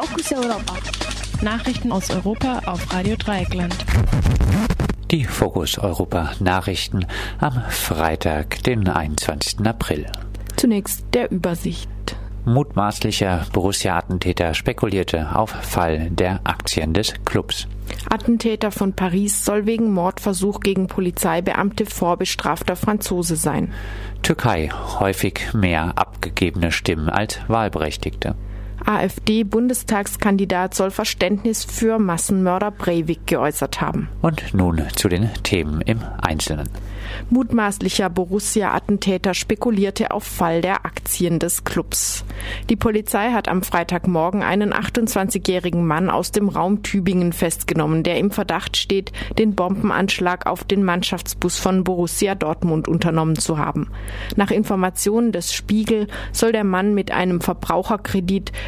Fokus Europa. Nachrichten aus Europa auf Radio Dreieckland. Die Fokus Europa Nachrichten am Freitag, den 21. April. Zunächst der Übersicht. Mutmaßlicher Borussia-Attentäter spekulierte auf Fall der Aktien des Clubs. Attentäter von Paris soll wegen Mordversuch gegen Polizeibeamte vorbestrafter Franzose sein. Türkei häufig mehr abgegebene Stimmen als Wahlberechtigte. AfD-Bundestagskandidat soll Verständnis für Massenmörder Breivik geäußert haben. Und nun zu den Themen im Einzelnen. Mutmaßlicher Borussia-Attentäter spekulierte auf Fall der Aktien des Clubs. Die Polizei hat am Freitagmorgen einen 28-jährigen Mann aus dem Raum Tübingen festgenommen, der im Verdacht steht, den Bombenanschlag auf den Mannschaftsbus von Borussia Dortmund unternommen zu haben. Nach Informationen des Spiegel soll der Mann mit einem Verbraucherkredit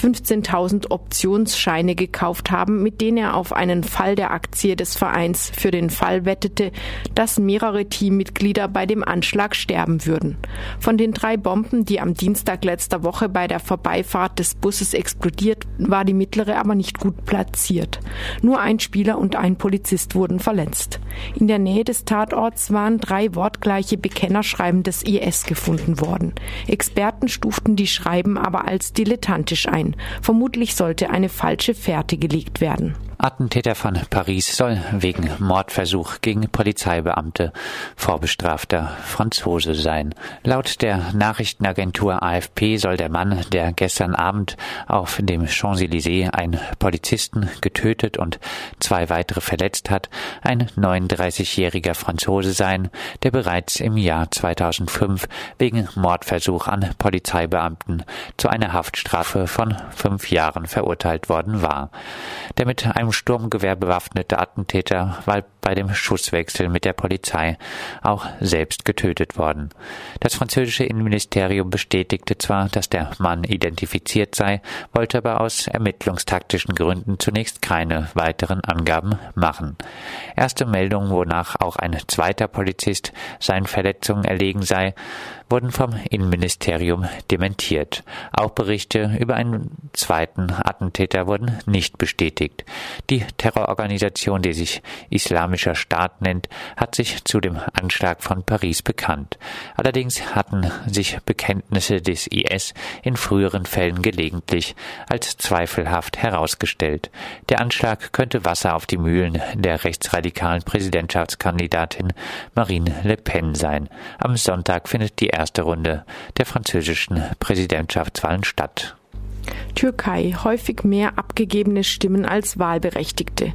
15.000 Optionsscheine gekauft haben, mit denen er auf einen Fall der Aktie des Vereins für den Fall wettete, dass mehrere Teammitglieder bei dem Anschlag sterben würden. Von den drei Bomben, die am Dienstag letzter Woche bei der Vorbeifahrt des Busses explodiert, war die mittlere aber nicht gut platziert. Nur ein Spieler und ein Polizist wurden verletzt. In der Nähe des Tatorts waren drei wortgleiche Bekennerschreiben des IS gefunden worden. Experten stuften die Schreiben aber als dilettantisch ein. Vermutlich sollte eine falsche Fährte gelegt werden. Attentäter von Paris soll wegen Mordversuch gegen Polizeibeamte vorbestrafter Franzose sein. Laut der Nachrichtenagentur AFP soll der Mann, der gestern Abend auf dem Champs-Élysées einen Polizisten getötet und zwei weitere verletzt hat, ein 39-jähriger Franzose sein, der bereits im Jahr 2005 wegen Mordversuch an Polizeibeamten zu einer Haftstrafe von fünf Jahren verurteilt worden war. Der mit einem Sturmgewehr bewaffnete Attentäter war bei dem Schusswechsel mit der Polizei auch selbst getötet worden. Das französische Innenministerium bestätigte zwar, dass der Mann identifiziert sei, wollte aber aus ermittlungstaktischen Gründen zunächst keine weiteren Angaben machen. Erste Meldungen, wonach auch ein zweiter Polizist seinen Verletzungen erlegen sei, wurden vom Innenministerium dementiert. Auch Berichte über einen zweiten Attentäter wurden nicht bestätigt. Die Terrororganisation, die sich Islamischer Staat nennt, hat sich zu dem Anschlag von Paris bekannt. Allerdings hatten sich Bekenntnisse des IS in früheren Fällen gelegentlich als zweifelhaft herausgestellt. Der Anschlag könnte Wasser auf die Mühlen der rechtsradikalen Präsidentschaftskandidatin Marine Le Pen sein. Am Sonntag findet die erste Runde der französischen Präsidentschaftswahlen statt. Türkei häufig mehr abgegebene Stimmen als Wahlberechtigte.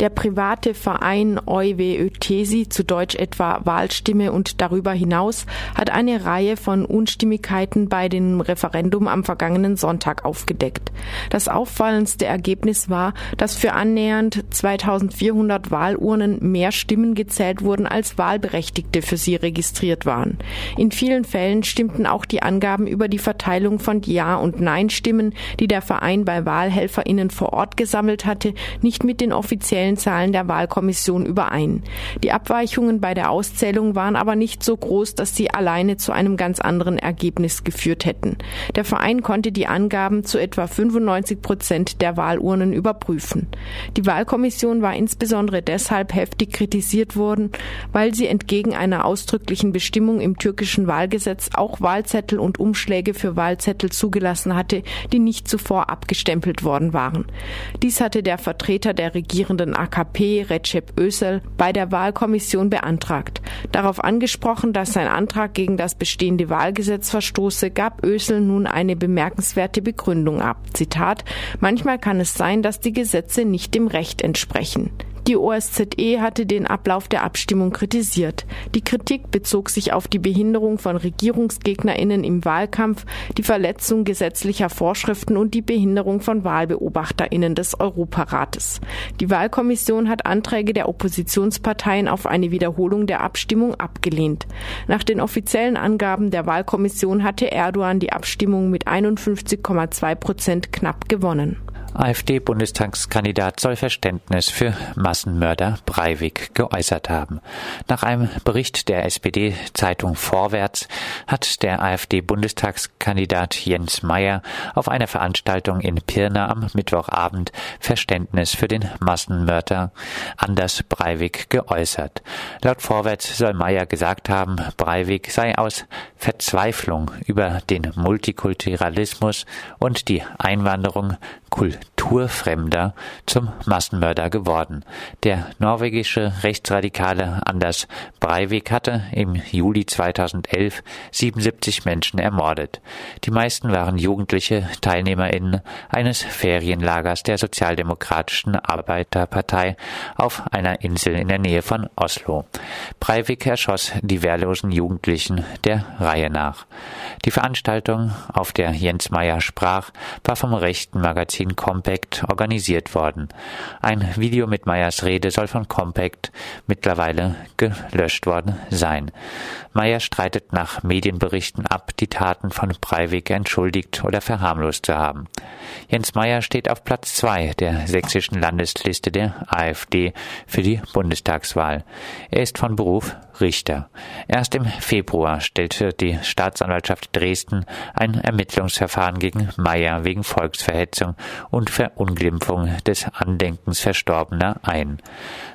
Der private Verein Ötesi, zu Deutsch etwa Wahlstimme und darüber hinaus, hat eine Reihe von Unstimmigkeiten bei dem Referendum am vergangenen Sonntag aufgedeckt. Das auffallendste Ergebnis war, dass für annähernd 2400 Wahlurnen mehr Stimmen gezählt wurden, als Wahlberechtigte für sie registriert waren. In vielen Fällen stimmten auch die Angaben über die Verteilung von Ja- und Nein-Stimmen, die der Verein bei WahlhelferInnen vor Ort gesammelt hatte, nicht mit den offiziellen Zahlen der Wahlkommission überein. Die Abweichungen bei der Auszählung waren aber nicht so groß, dass sie alleine zu einem ganz anderen Ergebnis geführt hätten. Der Verein konnte die Angaben zu etwa 95 Prozent der Wahlurnen überprüfen. Die Wahlkommission war insbesondere deshalb heftig kritisiert worden, weil sie entgegen einer ausdrücklichen Bestimmung im türkischen Wahlgesetz auch Wahlzettel und Umschläge für Wahlzettel zugelassen hatte, die nicht zuvor abgestempelt worden waren. Dies hatte der Vertreter der regierenden AKP, Recep Ösel, bei der Wahlkommission beantragt. Darauf angesprochen, dass sein Antrag gegen das bestehende Wahlgesetz verstoße, gab Ösel nun eine bemerkenswerte Begründung ab. Zitat, manchmal kann es sein, dass die Gesetze nicht dem Recht entsprechen. Die OSZE hatte den Ablauf der Abstimmung kritisiert. Die Kritik bezog sich auf die Behinderung von Regierungsgegnerinnen im Wahlkampf, die Verletzung gesetzlicher Vorschriften und die Behinderung von Wahlbeobachterinnen des Europarates. Die Wahlkommission hat Anträge der Oppositionsparteien auf eine Wiederholung der Abstimmung abgelehnt. Nach den offiziellen Angaben der Wahlkommission hatte Erdogan die Abstimmung mit 51,2 Prozent knapp gewonnen. AfD-Bundestagskandidat soll Verständnis für Massenmörder Breivik geäußert haben. Nach einem Bericht der SPD-Zeitung Vorwärts hat der AfD-Bundestagskandidat Jens Meyer auf einer Veranstaltung in Pirna am Mittwochabend Verständnis für den Massenmörder Anders Breivik geäußert. Laut Vorwärts soll Meyer gesagt haben, Breivik sei aus Verzweiflung über den Multikulturalismus und die Einwanderung Kulturfremder zum Massenmörder geworden. Der norwegische Rechtsradikale Anders Breivik hatte im Juli 2011 77 Menschen ermordet. Die meisten waren jugendliche TeilnehmerInnen eines Ferienlagers der Sozialdemokratischen Arbeiterpartei auf einer Insel in der Nähe von Oslo. Breivik erschoss die wehrlosen Jugendlichen der Reihe nach. Die Veranstaltung, auf der Jens Meyer sprach, war vom rechten Magazin Compact organisiert worden. Ein Video mit Meyers Rede soll von Compact mittlerweile gelöscht worden sein. Meyer streitet nach Medienberichten ab, die Taten von Breivik entschuldigt oder verharmlost zu haben. Jens Meyer steht auf Platz zwei der sächsischen Landesliste der AfD für die Bundestagswahl. Er ist von Beruf Richter. Erst im Februar stellte die Staatsanwaltschaft Dresden ein Ermittlungsverfahren gegen Meyer wegen Volksverhetzung und Verunglimpfung des Andenkens Verstorbener ein.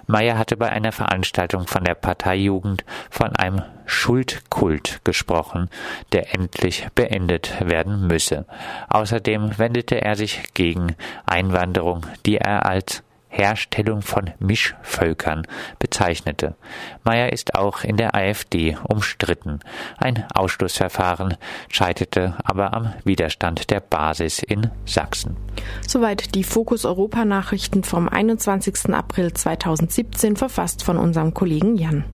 Meyer hatte bei einer Veranstaltung von der Parteijugend von einem Schuldkult gesprochen, der endlich beendet werden müsse. Außerdem wendete er sich gegen Einwanderung, die er als Herstellung von Mischvölkern bezeichnete. Meyer ist auch in der AfD umstritten. Ein Ausschlussverfahren scheiterte aber am Widerstand der Basis in Sachsen. Soweit die Fokus Europa Nachrichten vom 21. April 2017 verfasst von unserem Kollegen Jan.